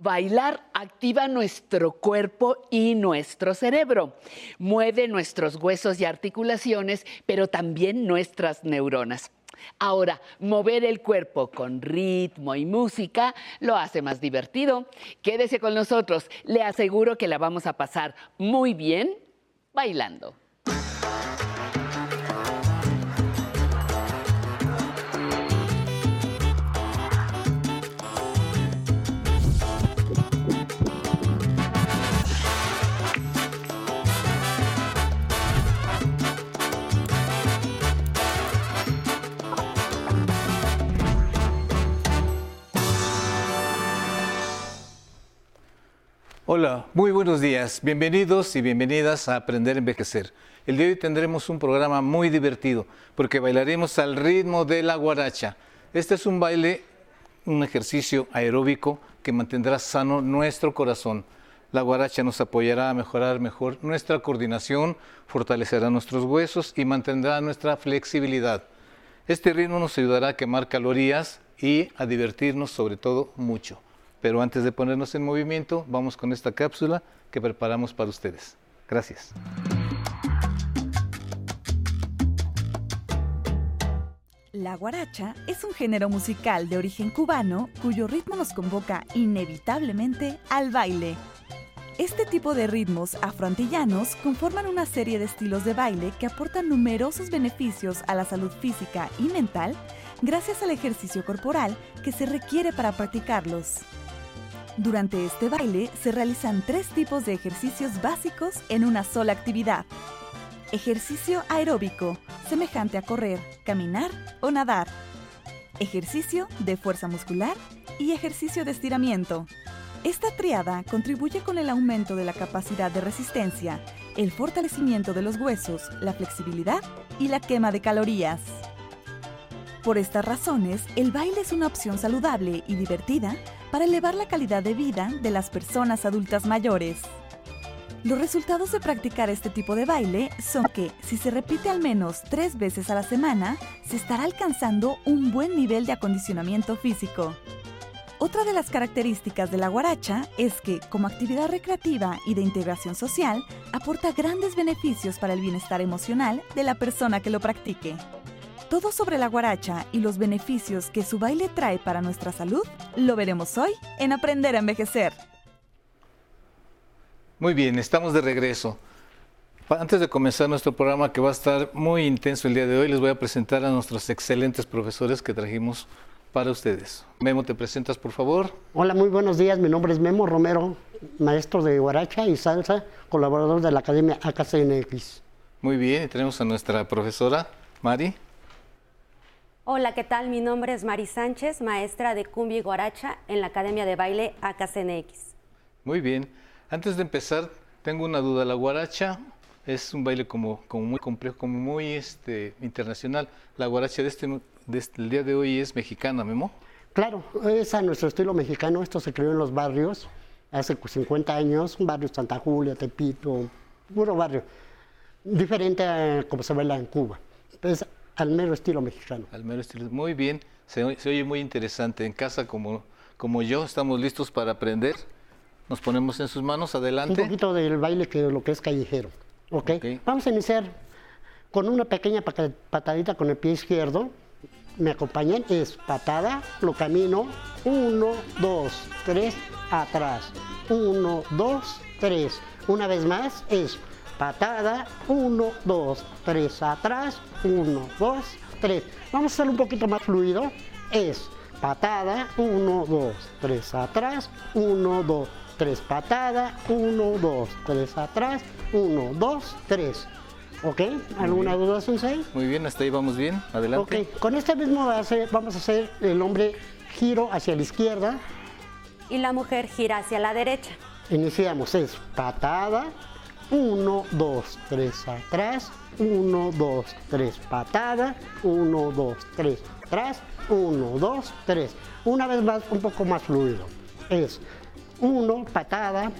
Bailar activa nuestro cuerpo y nuestro cerebro, mueve nuestros huesos y articulaciones, pero también nuestras neuronas. Ahora, mover el cuerpo con ritmo y música lo hace más divertido. Quédese con nosotros, le aseguro que la vamos a pasar muy bien bailando. Hola, muy buenos días. Bienvenidos y bienvenidas a Aprender a Envejecer. El día de hoy tendremos un programa muy divertido porque bailaremos al ritmo de la guaracha. Este es un baile, un ejercicio aeróbico que mantendrá sano nuestro corazón. La guaracha nos apoyará a mejorar mejor nuestra coordinación, fortalecerá nuestros huesos y mantendrá nuestra flexibilidad. Este ritmo nos ayudará a quemar calorías y a divertirnos sobre todo mucho. Pero antes de ponernos en movimiento, vamos con esta cápsula que preparamos para ustedes. Gracias. La guaracha es un género musical de origen cubano cuyo ritmo nos convoca inevitablemente al baile. Este tipo de ritmos afroantillanos conforman una serie de estilos de baile que aportan numerosos beneficios a la salud física y mental gracias al ejercicio corporal que se requiere para practicarlos. Durante este baile se realizan tres tipos de ejercicios básicos en una sola actividad. Ejercicio aeróbico, semejante a correr, caminar o nadar. Ejercicio de fuerza muscular y ejercicio de estiramiento. Esta triada contribuye con el aumento de la capacidad de resistencia, el fortalecimiento de los huesos, la flexibilidad y la quema de calorías. Por estas razones, el baile es una opción saludable y divertida para elevar la calidad de vida de las personas adultas mayores. Los resultados de practicar este tipo de baile son que si se repite al menos tres veces a la semana, se estará alcanzando un buen nivel de acondicionamiento físico. Otra de las características de la guaracha es que, como actividad recreativa y de integración social, aporta grandes beneficios para el bienestar emocional de la persona que lo practique. Todo sobre la guaracha y los beneficios que su baile trae para nuestra salud lo veremos hoy en Aprender a Envejecer. Muy bien, estamos de regreso. Antes de comenzar nuestro programa que va a estar muy intenso el día de hoy, les voy a presentar a nuestros excelentes profesores que trajimos para ustedes. Memo, ¿te presentas por favor? Hola, muy buenos días. Mi nombre es Memo Romero, maestro de guaracha y salsa, colaborador de la Academia AKCNX. Muy bien, y tenemos a nuestra profesora, Mari. Hola, ¿qué tal? Mi nombre es Mari Sánchez, maestra de cumbia y guaracha en la Academia de Baile AKCNX. Muy bien. Antes de empezar, tengo una duda. La guaracha es un baile como, como muy complejo, como muy este, internacional. La guaracha de este, de este, el día de hoy es mexicana, Memo. Claro, es a nuestro estilo mexicano. Esto se creó en los barrios hace 50 años, barrio Santa Julia, Tepito, puro barrio. Diferente a como se baila en Cuba. Entonces, al mero estilo mexicano. Al mero estilo. Muy bien, se, oye muy interesante. En casa, como, como yo, estamos listos para aprender. Nos ponemos en sus manos, adelante. Un poquito del baile que lo que es callejero. ¿ok? Vamos a iniciar con una pequeña patadita con el pie izquierdo. Me acompañan, es patada, lo camino, uno, dos, tres, atrás, uno, dos, tres. Una vez más, es patada, 1, 2, 3 atrás, 1, 2, 3. Vamos a hacerlo un poquito más fluido. Es patada, 1, 2, 3 atrás, 1, 2, 3 patada, 1, 2, 3 atrás, 1, 2, 3. ¿Ok? ¿Alguna duda, Sensei? Muy bien, hasta ahí vamos bien. Adelante. Ok, con este mismo base vamos a hacer el hombre giro hacia la izquierda. Y la mujer gira hacia la derecha. Iniciamos, es patada, 1, 2, 3 atrás, 1, 2, 3 patada, 1, 2, 3 atrás, 1, 2, 3. Una vez más, un poco más fluido. Es 1, patada,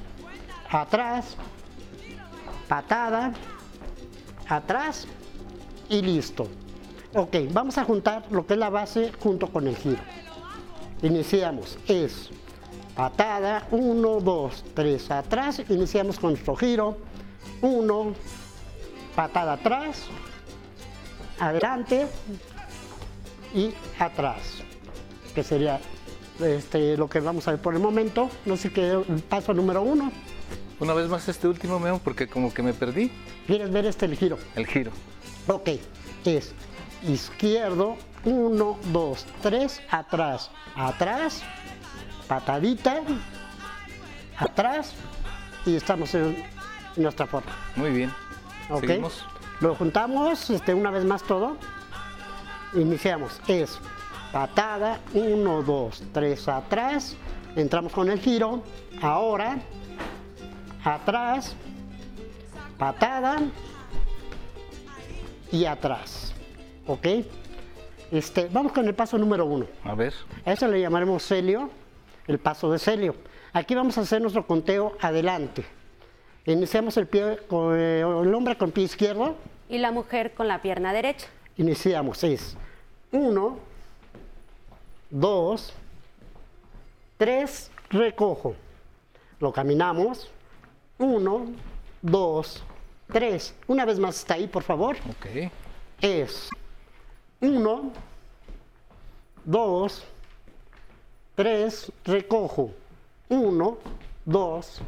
atrás, patada, atrás y listo. Ok, vamos a juntar lo que es la base junto con el giro. Iniciamos, es patada, uno, dos, tres, atrás, iniciamos con nuestro giro, uno, patada atrás, adelante y atrás, que sería este, lo que vamos a ver por el momento. No sé qué, paso número uno. Una vez más este último, Memo, porque como que me perdí. ¿Quieres ver este el giro? El giro. Ok, es izquierdo, uno, dos, tres, atrás, atrás, patadita, atrás y estamos en nuestra forma. Muy bien. Ok. Seguimos. Lo juntamos este, una vez más todo. Iniciamos. Es patada, 1, 2, 3 atrás. Entramos con el giro. Ahora, atrás, patada y atrás. ¿Ok? Este, vamos con el paso número uno. A ver. A eso le llamaremos celio, el paso de celio. Aquí vamos a hacer nuestro conteo adelante. Iniciamos el, pie, con, eh, el hombre con pie izquierdo. Y la mujer con la pierna derecha. Iniciamos. Es uno, dos, tres, recojo. Lo caminamos. Uno, dos, tres. Una vez más está ahí, por favor. Ok. Es uno, dos, tres, recojo. Uno, dos,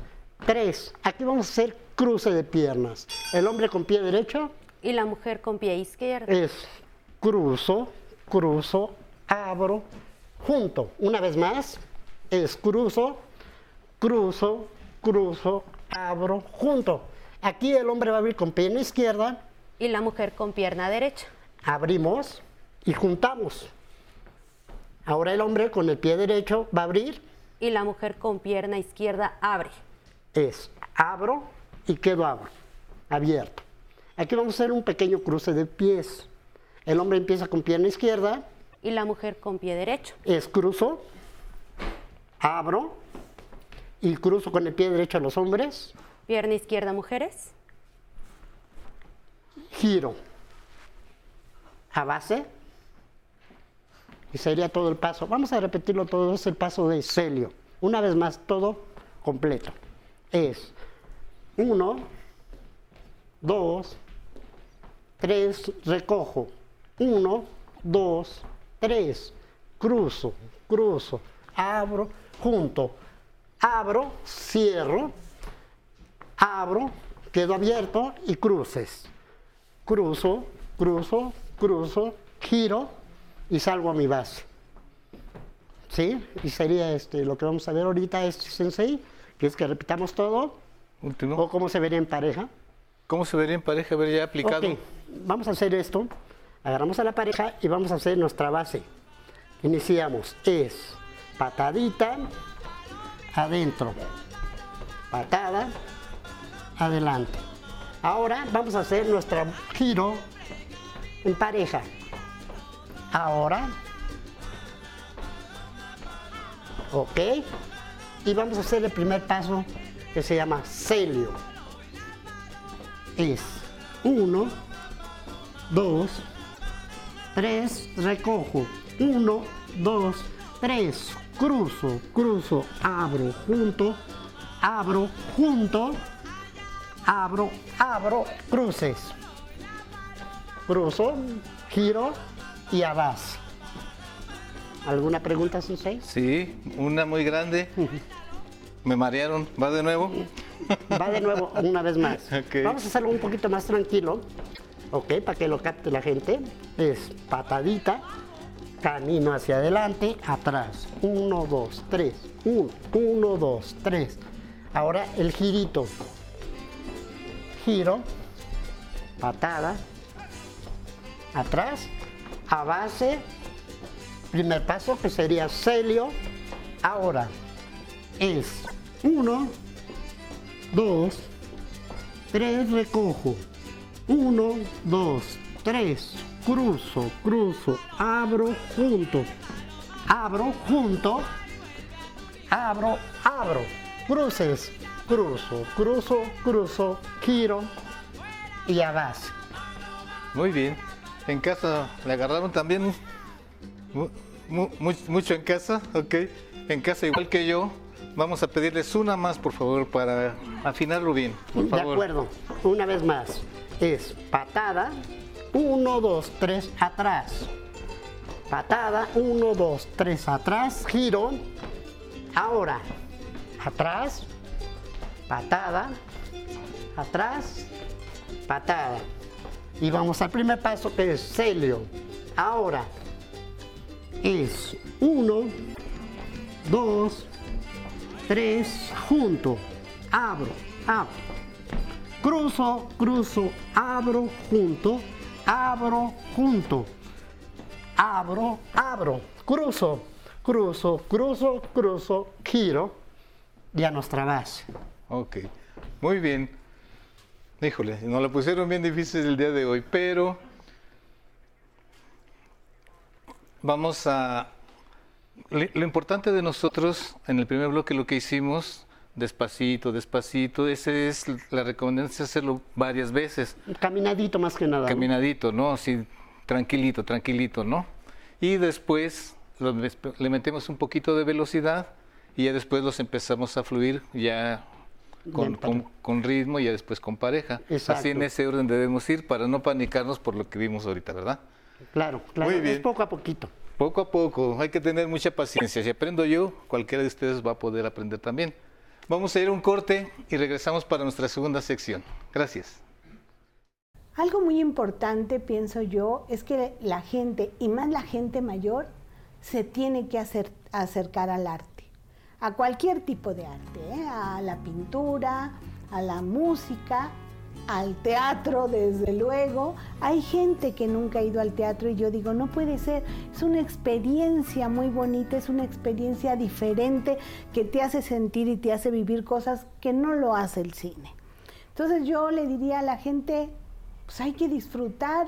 tres. Aquí vamos a hacer cruce de piernas. El hombre con pie derecho Y la mujer con pie izquierdo. es cruzo, cruzo, abro, junto. Una vez más, es cruzo, cruzo, cruzo, abro, junto. Aquí el hombre va a abrir con pierna izquierda, Y la mujer con pierna derecha. abrimos y juntamos. Ahora el hombre con el pie derecho va a abrir, Y la mujer con pierna izquierda abre. Es abro y quedo abro, abierto. Aquí vamos a hacer un pequeño cruce de pies. El hombre empieza con pierna izquierda, Y la mujer con pie derecho. es cruzo, abro y cruzo con el pie derecho a los hombres, Pierna izquierda mujeres. giro a base y sería todo el paso. Vamos a repetirlo todo, es el paso de celio. Una vez más, todo completo. Es uno, dos, tres, recojo. Uno, dos, tres, cruzo, cruzo, abro, junto, abro, cierro, abro, quedo abierto y cruces. Cruzo, cruzo, cruzo, giro y salgo a mi base. ¿Sí? Y sería este, lo que vamos a ver ahorita, este sensei, que es que repitamos todo, Último. o cómo se vería en pareja. ¿Cómo se vería en pareja? A ver, ya aplicado. Vamos a hacer esto. Agarramos a la pareja y vamos a hacer nuestra base. Iniciamos. Es patadita, adentro. Patada, adelante. Ahora vamos a hacer nuestro giro en pareja. Ahora. Ok. Y vamos a hacer el primer paso que se llama celio es uno, dos, tres, recojo. Uno, dos, tres, cruzo, cruzo, abro, junto, abro, junto, abro, abro, cruces. Cruzo, giro y abajo. ¿Alguna pregunta, Sensei? Sí, una muy grande. Me marearon. ¿Va de nuevo? Va de nuevo una vez más. Vamos a hacerlo un poquito más tranquilo, ok, para que lo capte la gente. Es patadita, camino hacia adelante, atrás. Uno, dos, tres. Uno, uno, dos, tres. Ahora el girito. Giro, patada, atrás, a base. Primer paso que sería celio. Ahora es uno, dos, tres, recojo. Uno, dos, tres, cruzo, cruzo, abro, junto, abro, junto, abro, abro, cruces, cruzo, cruzo, cruzo, giro y abajo. Muy bien. En casa le agarraron también mucho en casa, ok. En casa igual que yo, Vamos a pedirles una más, por favor, para afinarlo bien. Por De favor. acuerdo, una vez más. Es patada, uno, dos, tres, atrás. Patada, uno, dos, tres, atrás, giro. Ahora, atrás, patada, atrás, patada. Y vamos al primer paso que es celio. Ahora, es uno, dos, tres, junto. Abro, abro. Cruzo, cruzo, abro, junto, abro, junto. Abro, abro, cruzo, cruzo, cruzo, cruzo, giro y a nuestra base. Ok, muy bien. Híjole, nos la pusieron bien difícil el día de hoy, pero vamos a... Lo importante de nosotros en el primer bloque lo que hicimos, despacito, despacito, esa es la recomendación hacerlo varias veces. Caminadito más que nada. caminadito, ¿no? Así, tranquilito, tranquilito, ¿no? Y después lo- le metemos un poquito de velocidad y ya después los empezamos a fluir ya con, con ritmo y ya después con pareja. Exacto. Así en ese orden debemos ir para no panicarnos por lo que vimos ahorita, ¿verdad? Claro, claro. Muy bien. Es poco a poquito. Poco a poco, hay que tener mucha paciencia. Si aprendo yo, cualquiera de ustedes va a poder aprender también. Vamos a ir a un corte y regresamos para nuestra segunda sección. Gracias. Algo muy importante, pienso yo, es que la gente, y más la gente mayor, se tiene que hacer- acercar al arte, a cualquier tipo de arte, ¿eh? a la pintura, a la música, al teatro, desde luego. Hay gente que nunca ha ido al teatro y yo digo, no puede ser, es una experiencia muy bonita, es una experiencia diferente que te hace sentir y te hace vivir cosas que no lo hace el cine. Entonces yo le diría a la gente, pues hay que disfrutar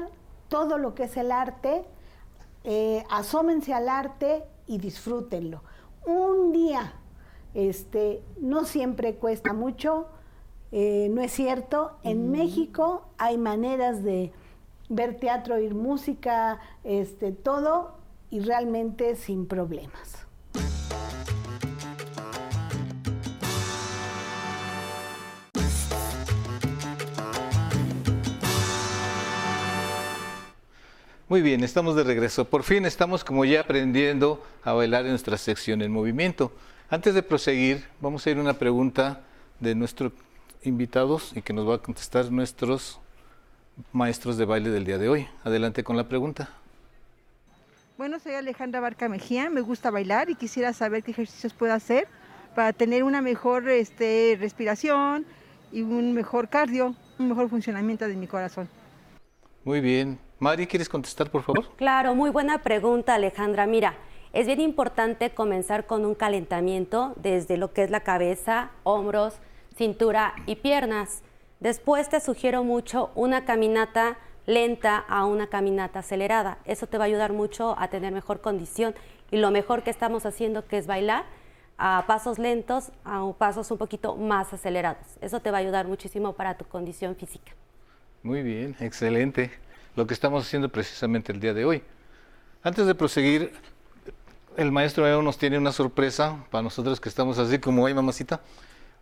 todo lo que es el arte, eh, asómense al arte y disfrútenlo. Un día, este, no siempre cuesta mucho, eh, no es cierto. En México hay maneras de ver teatro, oír música, este, todo y realmente sin problemas. Muy bien, estamos de regreso. Por fin estamos como ya aprendiendo a bailar en nuestra sección en movimiento. Antes de proseguir, vamos a ir a una pregunta de nuestros invitados y que nos va a contestar nuestros maestros de baile del día de hoy. Adelante con la pregunta. Bueno, soy Alejandra Barca Mejía, me gusta bailar y quisiera saber qué ejercicios puedo hacer para tener una mejor este, respiración y un mejor cardio, un mejor funcionamiento de mi corazón. Muy bien. Mari, ¿quieres contestar, por favor? Claro, muy buena pregunta, Alejandra. Mira, es bien importante comenzar con un calentamiento desde lo que es la cabeza, hombros, cintura y piernas. Después te sugiero mucho una caminata lenta a una caminata acelerada. Eso te va a ayudar mucho a tener mejor condición y lo mejor que estamos haciendo que es bailar a pasos lentos a pasos un poquito más acelerados. Eso te va a ayudar muchísimo para tu condición física. Muy bien, excelente. Lo que estamos haciendo precisamente el día de hoy. Antes de proseguir, el maestro Eo nos tiene una sorpresa para nosotros que estamos así como hay mamacita.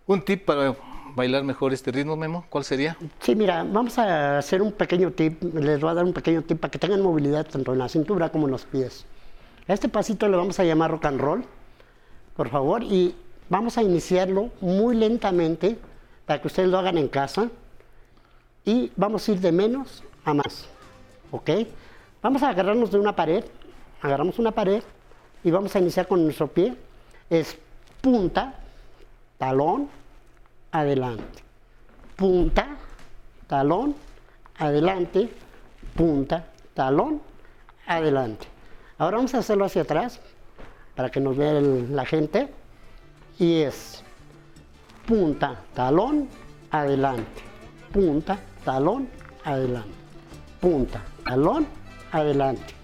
Un tip para bailar mejor este ritmo, Memo, ¿cuál sería? Sí, mira, vamos a hacer un pequeño tip, les voy a dar un pequeño tip para que tengan movilidad tanto en la cintura como en los pies. A este pasito le vamos a llamar rock and roll, por favor, y vamos a iniciarlo muy lentamente para que ustedes lo hagan en casa y vamos a ir de menos a más, ¿ok? Vamos a agarrarnos de una pared, agarramos una pared y vamos a iniciar con nuestro pie, es punta, talón, adelante punta, talón, adelante, punta, talón, adelante. Ahora vamos a hacerlo hacia atrás para que nos vea la gente. Y es punta, talón, adelante, punta, talón, adelante, punta, talón, adelante.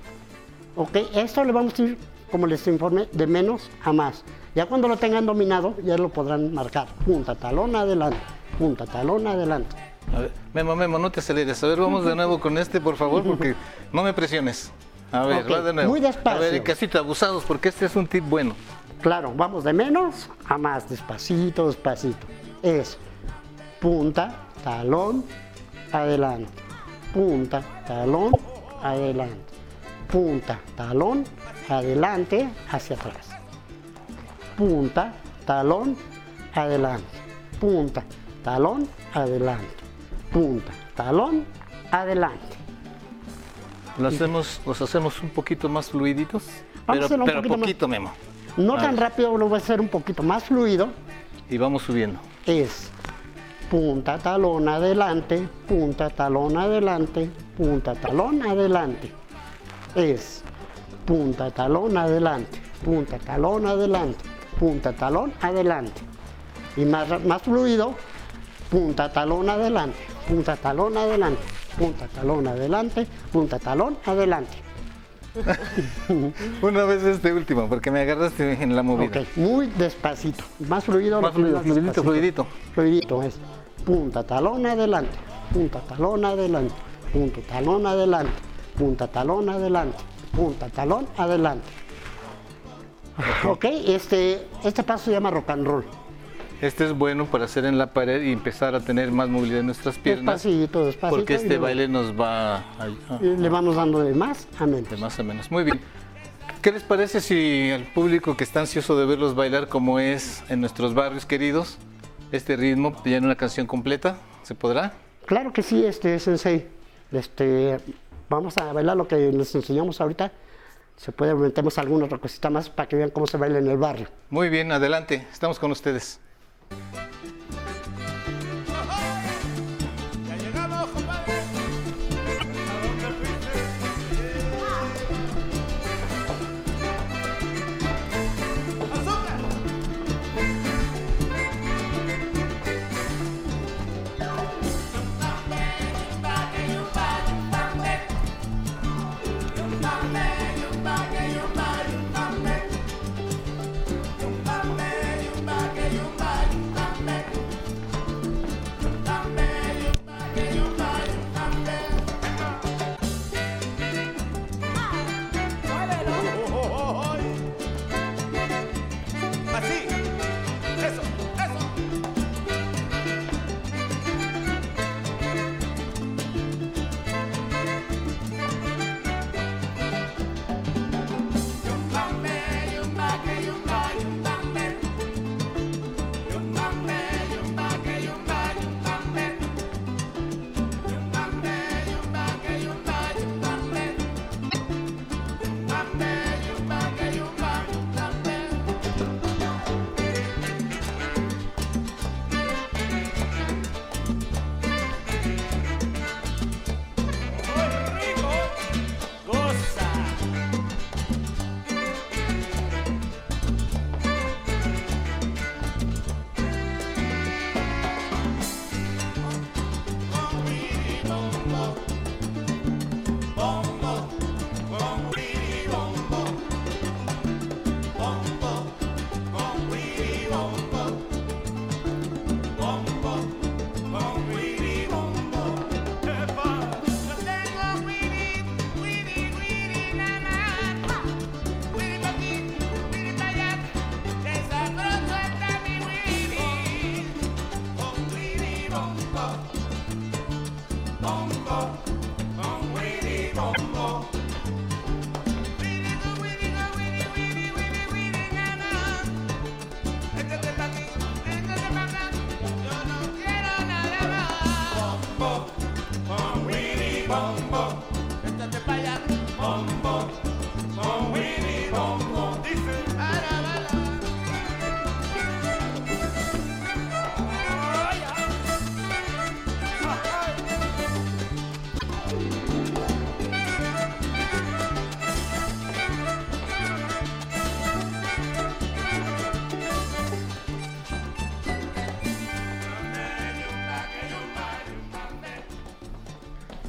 Ok, esto le vamos a ir, como les informé, de menos a más. Ya cuando lo tengan dominado, ya lo podrán marcar. Punta, talón, adelante. Punta, talón, adelante. A ver, Memo, Memo, no te aceleres. A ver, vamos de nuevo con este, por favor, porque no me presiones. A ver, Ok, va de nuevo. muy despacio. A ver, casita, abusados, porque este es un tip bueno. Claro, vamos de menos a más, despacito, despacito. Es punta, talón, adelante. Punta, talón, adelante. Punta, talón, adelante, hacia atrás. Punta, talón, adelante. Punta, talón, adelante. Punta, talón, adelante. ¿Lo hacemos, ¿Los hacemos un poquito más fluiditos? Vamos a pero hacerlo un pero poquito poquito, Memo. No tan rápido, lo voy a hacer un poquito más fluido. Y vamos subiendo. es punta, talón, adelante, punta, talón, adelante, punta, talón, adelante. Es punta, talón, adelante, punta, talón, adelante, punta, talón, adelante. Y más, más fluido, punta, talón, adelante, punta, talón, adelante, punta, talón, adelante, punta, talón, adelante. Una vez este último, porque me agarraste en la movida. Ok, muy despacito. Más fluido, Más fluido, fluidito, fluidito. Fluidito es punta, talón, adelante, punta, talón, adelante, punta, talón, adelante, punta, talón, adelante, punta, talón, adelante. Ok, este, este paso se llama rock and roll. Este es bueno para hacer en la pared y empezar a tener más movilidad en nuestras piernas. Despacito, despacito. Porque este baile nos va a, le vamos dando de más a menos. de más a menos. Muy bien. ¿Qué les parece si al público que está ansioso de verlos bailar como es en nuestros barrios queridos, este ritmo ya en una canción completa? ¿Se podrá? Claro que sí, este sensei. Este, vamos a bailar lo que les enseñamos ahorita. Se puede, metemos alguna cosita más para que vean cómo se baila en el barrio. Muy bien, adelante. Estamos con ustedes.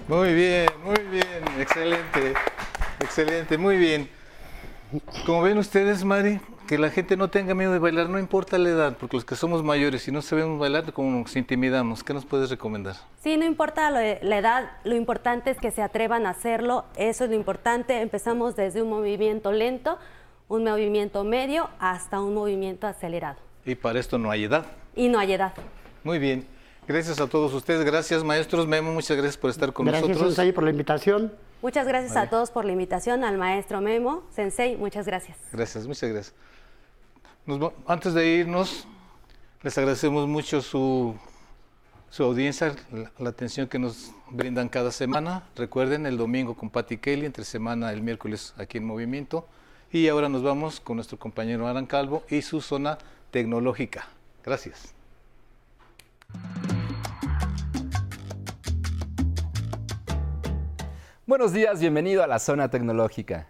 Muy bien, muy bien. Excelente. Excelente, muy bien. Como ven ustedes, Mari, que la gente no tenga miedo de bailar, no importa la edad, porque los que somos mayores y no sabemos bailar, como nos intimidamos. ¿Qué nos puedes recomendar? Sí, no importa la edad, lo importante es que se atrevan a hacerlo, eso es lo importante. Empezamos desde un movimiento lento, un movimiento medio hasta un movimiento acelerado. Y para esto no hay edad. Y no hay edad. Muy bien. Gracias a todos ustedes. Gracias, maestros. Memo, muchas gracias por estar con Gracias, nosotros. Sensei, por la invitación. Muchas gracias a todos por la invitación, al maestro Memo, Sensei, muchas gracias. Gracias, muchas gracias. Nos antes de irnos, les agradecemos mucho su, su audiencia, la, la atención que nos brindan cada semana. Recuerden, el domingo con Patty Kelly, entre semana el miércoles aquí en Movimiento. Y ahora nos vamos con nuestro compañero Alan Calvo y su zona tecnológica. Gracias. Buenos días, bienvenido a la zona tecnológica.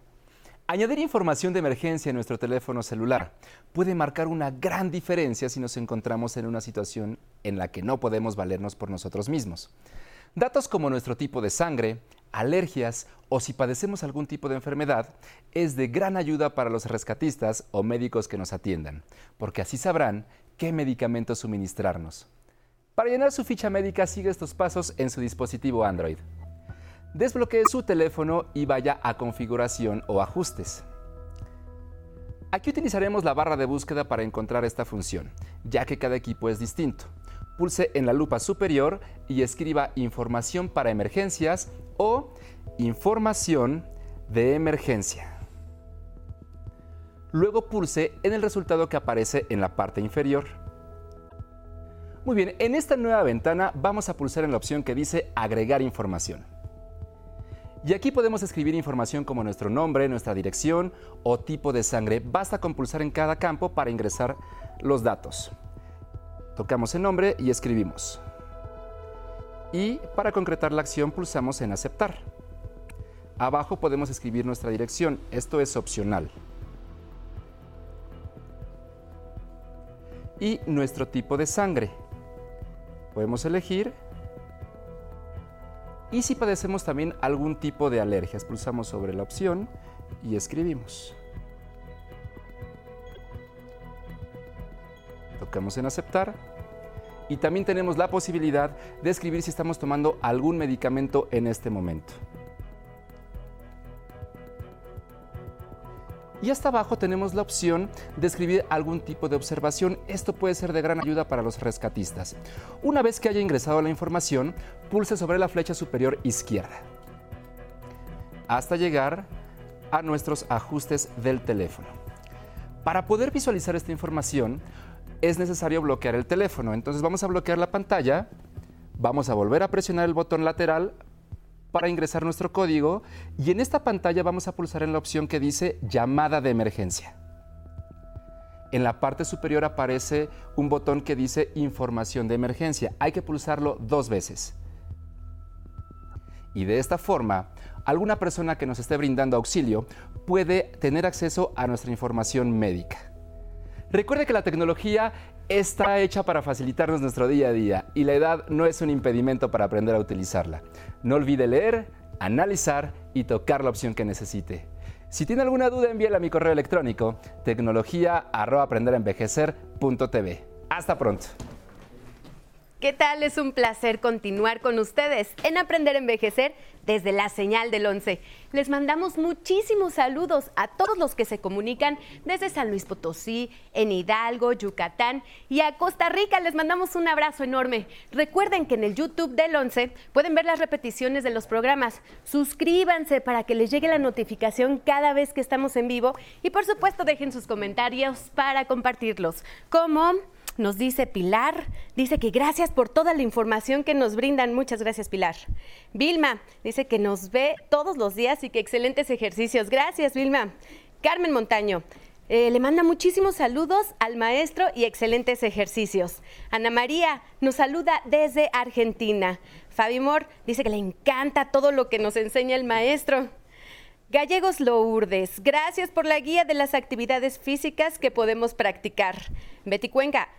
Añadir información de emergencia en nuestro teléfono celular puede marcar una gran diferencia si nos encontramos en una situación en la que no podemos valernos por nosotros mismos. Datos como nuestro tipo de sangre, alergias o si padecemos algún tipo de enfermedad es de gran ayuda para los rescatistas o médicos que nos atiendan, porque así sabrán qué medicamentos suministrarnos. Para llenar su ficha médica sigue estos pasos en su dispositivo Android. Desbloquee su teléfono y vaya a configuración o ajustes. Aquí utilizaremos la barra de búsqueda para encontrar esta función, ya que cada equipo es distinto. Pulse en la lupa superior y escriba información para emergencias o información de emergencia. Luego pulse en el resultado que aparece en la parte inferior. Muy bien, en esta nueva ventana vamos a pulsar en la opción que dice agregar información. Y aquí podemos escribir información como nuestro nombre, nuestra dirección o tipo de sangre. Basta con pulsar en cada campo para ingresar los datos. Tocamos el nombre y escribimos. Y para concretar la acción pulsamos en aceptar. Abajo podemos escribir nuestra dirección. Esto es opcional. Y nuestro tipo de sangre. Podemos elegir y si padecemos también algún tipo de alergias, pulsamos sobre la opción y escribimos. Tocamos en aceptar. Y también tenemos la posibilidad de escribir si estamos tomando algún medicamento en este momento. Y hasta abajo tenemos la opción de escribir algún tipo de observación. Esto puede ser de gran ayuda para los rescatistas. Una vez que haya ingresado la información, pulse sobre la flecha superior izquierda hasta llegar a nuestros ajustes del teléfono. Para poder visualizar esta información, es necesario bloquear el teléfono. Entonces vamos a bloquear la pantalla, vamos a volver a presionar el botón lateral para ingresar nuestro código y en esta pantalla vamos a pulsar en la opción que dice llamada de emergencia. En la parte superior aparece un botón que dice información de emergencia. Hay que pulsarlo dos veces. Y de esta forma, alguna persona que nos esté brindando auxilio puede tener acceso a nuestra información médica. Recuerde que la tecnología está hecha para facilitarnos nuestro día a día y la edad no es un impedimento para aprender a utilizarla. No olvide leer, analizar y tocar la opción que necesite. Si tiene alguna duda, envíela a mi correo electrónico tecnología@aprenderenvejecer.tv. Hasta pronto. ¿Qué tal? Es un placer continuar con ustedes en Aprender a Envejecer desde la señal del 11. Les mandamos muchísimos saludos a todos los que se comunican desde San Luis Potosí, en Hidalgo, Yucatán y a Costa Rica. Les mandamos un abrazo enorme. Recuerden que en el YouTube del 11 pueden ver las repeticiones de los programas. Suscríbanse para que les llegue la notificación cada vez que estamos en vivo y por supuesto dejen sus comentarios para compartirlos. Como nos dice Pilar, dice que gracias por toda la información que nos brindan. Muchas gracias, Pilar. Vilma dice que nos ve todos los días y que excelentes ejercicios. Gracias, Vilma. Carmen Montaño. eh, le manda muchísimos saludos al maestro y excelentes ejercicios. Ana María nos saluda desde Argentina. Fabi Mor dice que le encanta todo lo que nos enseña el maestro. Gallegos Lourdes, gracias por la guía de las actividades físicas que podemos practicar. Betty Cuenca,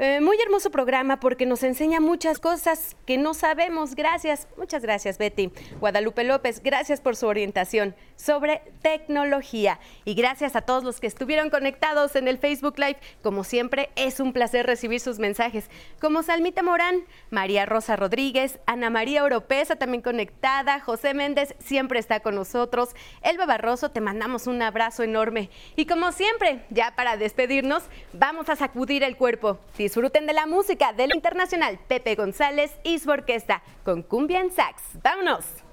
Eh, muy hermoso programa porque nos enseña muchas cosas que no sabemos. Gracias, muchas gracias Betty. Guadalupe López, gracias por su orientación sobre tecnología. Y gracias a todos los que estuvieron conectados en el Facebook Live. Como siempre, es un placer recibir sus mensajes. Como Salmita Morán, María Rosa Rodríguez, Ana María Oropesa también conectada, José Méndez siempre está con nosotros. Elba Barroso, te mandamos un abrazo enorme. Y como siempre, ya para despedirnos, vamos a sacudir el cuerpo. Disfruten de la música del internacional Pepe González y su orquesta con Cumbia en Sax. ¡Vámonos!